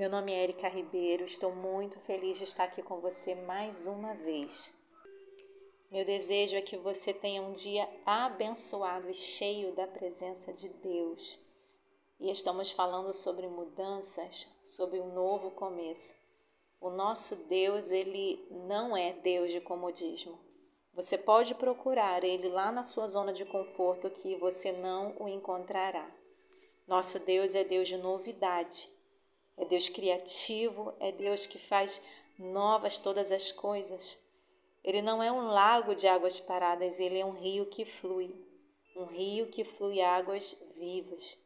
Meu nome é Erika Ribeiro, estou muito feliz de estar aqui com você mais uma vez. Meu desejo é que você tenha um dia abençoado e cheio da presença de Deus. E estamos falando sobre mudanças, sobre um novo começo. O nosso Deus, ele não é Deus de comodismo. Você pode procurar ele lá na sua zona de conforto que você não o encontrará. Nosso Deus é Deus de novidade. É Deus criativo, é Deus que faz novas todas as coisas. Ele não é um lago de águas paradas, ele é um rio que flui. Um rio que flui águas vivas.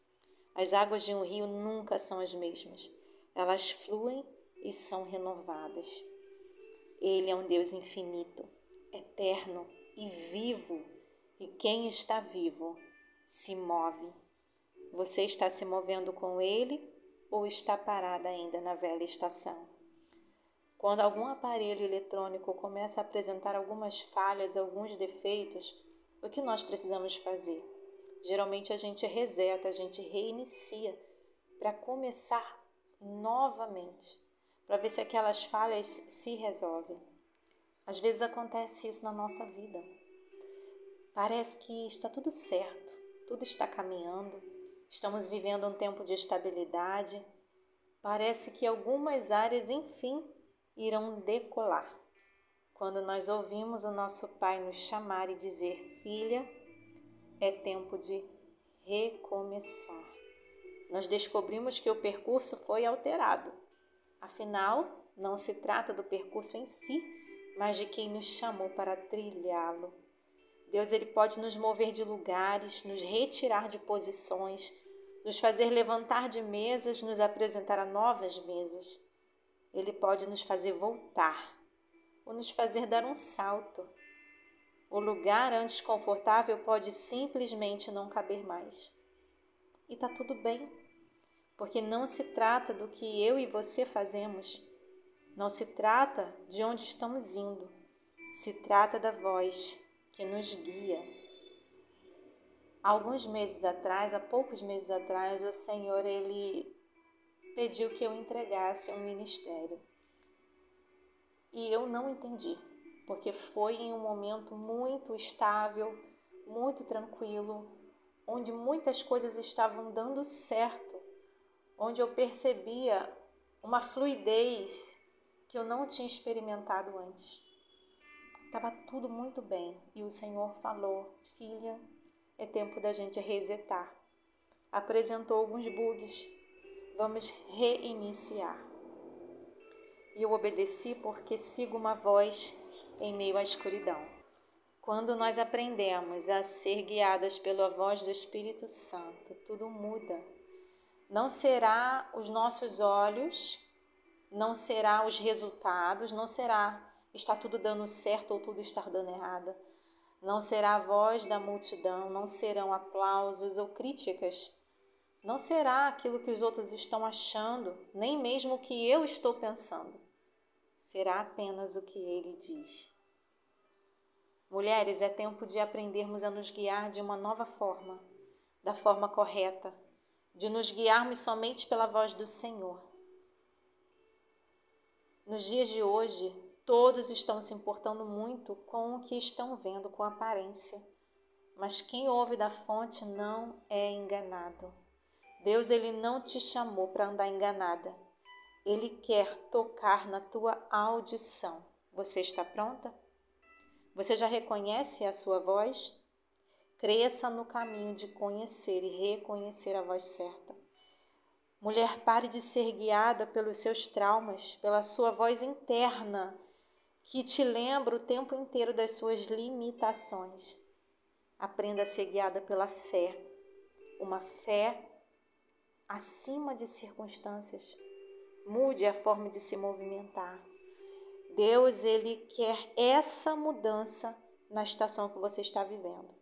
As águas de um rio nunca são as mesmas. Elas fluem e são renovadas. Ele é um Deus infinito, eterno e vivo, e quem está vivo se move. Você está se movendo com ele ou está parada ainda na velha estação? Quando algum aparelho eletrônico começa a apresentar algumas falhas, alguns defeitos, o que nós precisamos fazer? Geralmente a gente reseta, a gente reinicia para começar novamente para ver se aquelas falhas se resolvem. Às vezes acontece isso na nossa vida. Parece que está tudo certo, tudo está caminhando, estamos vivendo um tempo de estabilidade. Parece que algumas áreas, enfim, irão decolar. Quando nós ouvimos o nosso Pai nos chamar e dizer: Filha, é tempo de recomeçar. Nós descobrimos que o percurso foi alterado Afinal, não se trata do percurso em si, mas de quem nos chamou para trilhá-lo. Deus ele pode nos mover de lugares, nos retirar de posições, nos fazer levantar de mesas, nos apresentar a novas mesas. Ele pode nos fazer voltar ou nos fazer dar um salto. O lugar antes confortável pode simplesmente não caber mais. E está tudo bem porque não se trata do que eu e você fazemos, não se trata de onde estamos indo, se trata da voz que nos guia. Alguns meses atrás, há poucos meses atrás, o Senhor ele pediu que eu entregasse um ministério. E eu não entendi, porque foi em um momento muito estável, muito tranquilo, onde muitas coisas estavam dando certo onde eu percebia uma fluidez que eu não tinha experimentado antes. Estava tudo muito bem e o Senhor falou: Filha, é tempo da gente resetar. Apresentou alguns bugs, vamos reiniciar. E eu obedeci porque sigo uma voz em meio à escuridão. Quando nós aprendemos a ser guiadas pela voz do Espírito Santo, tudo muda não será os nossos olhos, não será os resultados, não será está tudo dando certo ou tudo está dando errado. Não será a voz da multidão, não serão aplausos ou críticas. Não será aquilo que os outros estão achando, nem mesmo o que eu estou pensando. Será apenas o que ele diz. Mulheres, é tempo de aprendermos a nos guiar de uma nova forma, da forma correta, de nos guiarmos somente pela voz do Senhor. Nos dias de hoje, todos estão se importando muito com o que estão vendo, com aparência. Mas quem ouve da fonte não é enganado. Deus ele não te chamou para andar enganada. Ele quer tocar na tua audição. Você está pronta? Você já reconhece a sua voz? Cresça no caminho de conhecer e reconhecer a voz certa. Mulher, pare de ser guiada pelos seus traumas, pela sua voz interna, que te lembra o tempo inteiro das suas limitações. Aprenda a ser guiada pela fé, uma fé acima de circunstâncias. Mude a forma de se movimentar. Deus, ele quer essa mudança na estação que você está vivendo.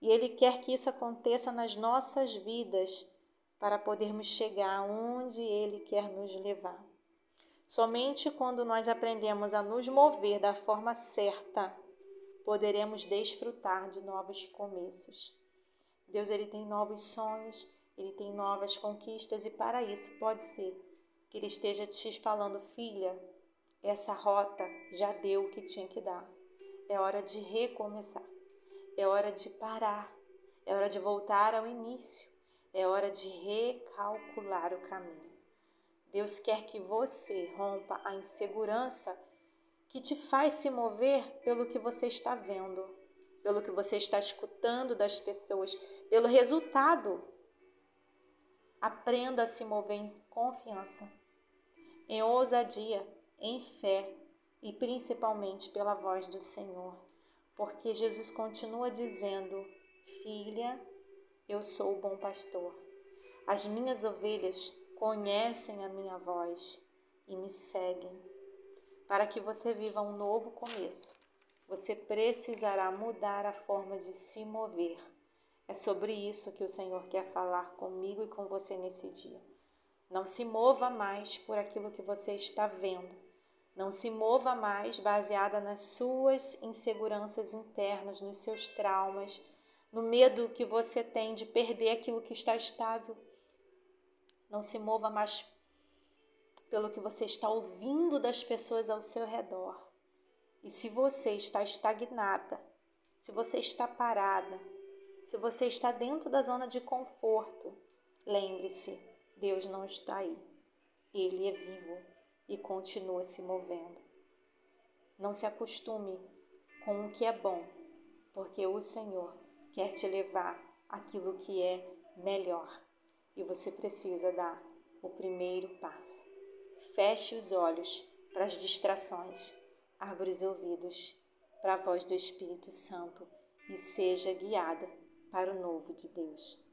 E Ele quer que isso aconteça nas nossas vidas para podermos chegar onde Ele quer nos levar. Somente quando nós aprendemos a nos mover da forma certa, poderemos desfrutar de novos começos. Deus ele tem novos sonhos, ele tem novas conquistas e para isso pode ser que ele esteja te falando, filha, essa rota já deu o que tinha que dar. É hora de recomeçar. É hora de parar. É hora de voltar ao início. É hora de recalcular o caminho. Deus quer que você rompa a insegurança que te faz se mover pelo que você está vendo, pelo que você está escutando das pessoas, pelo resultado. Aprenda a se mover em confiança, em ousadia, em fé e principalmente pela voz do Senhor, porque Jesus continua dizendo: Filha, eu sou o bom pastor. As minhas ovelhas conhecem a minha voz e me seguem. Para que você viva um novo começo, você precisará mudar a forma de se mover. É sobre isso que o Senhor quer falar comigo e com você nesse dia. Não se mova mais por aquilo que você está vendo. Não se mova mais baseada nas suas inseguranças internas, nos seus traumas, no medo que você tem de perder aquilo que está estável. Não se mova mais pelo que você está ouvindo das pessoas ao seu redor. E se você está estagnada, se você está parada, se você está dentro da zona de conforto, lembre-se, Deus não está aí. Ele é vivo e continua se movendo. Não se acostume com o que é bom, porque o Senhor quer te levar aquilo que é melhor e você precisa dar o primeiro passo. Feche os olhos para as distrações, abra os ouvidos para a voz do Espírito Santo e seja guiada para o novo de Deus.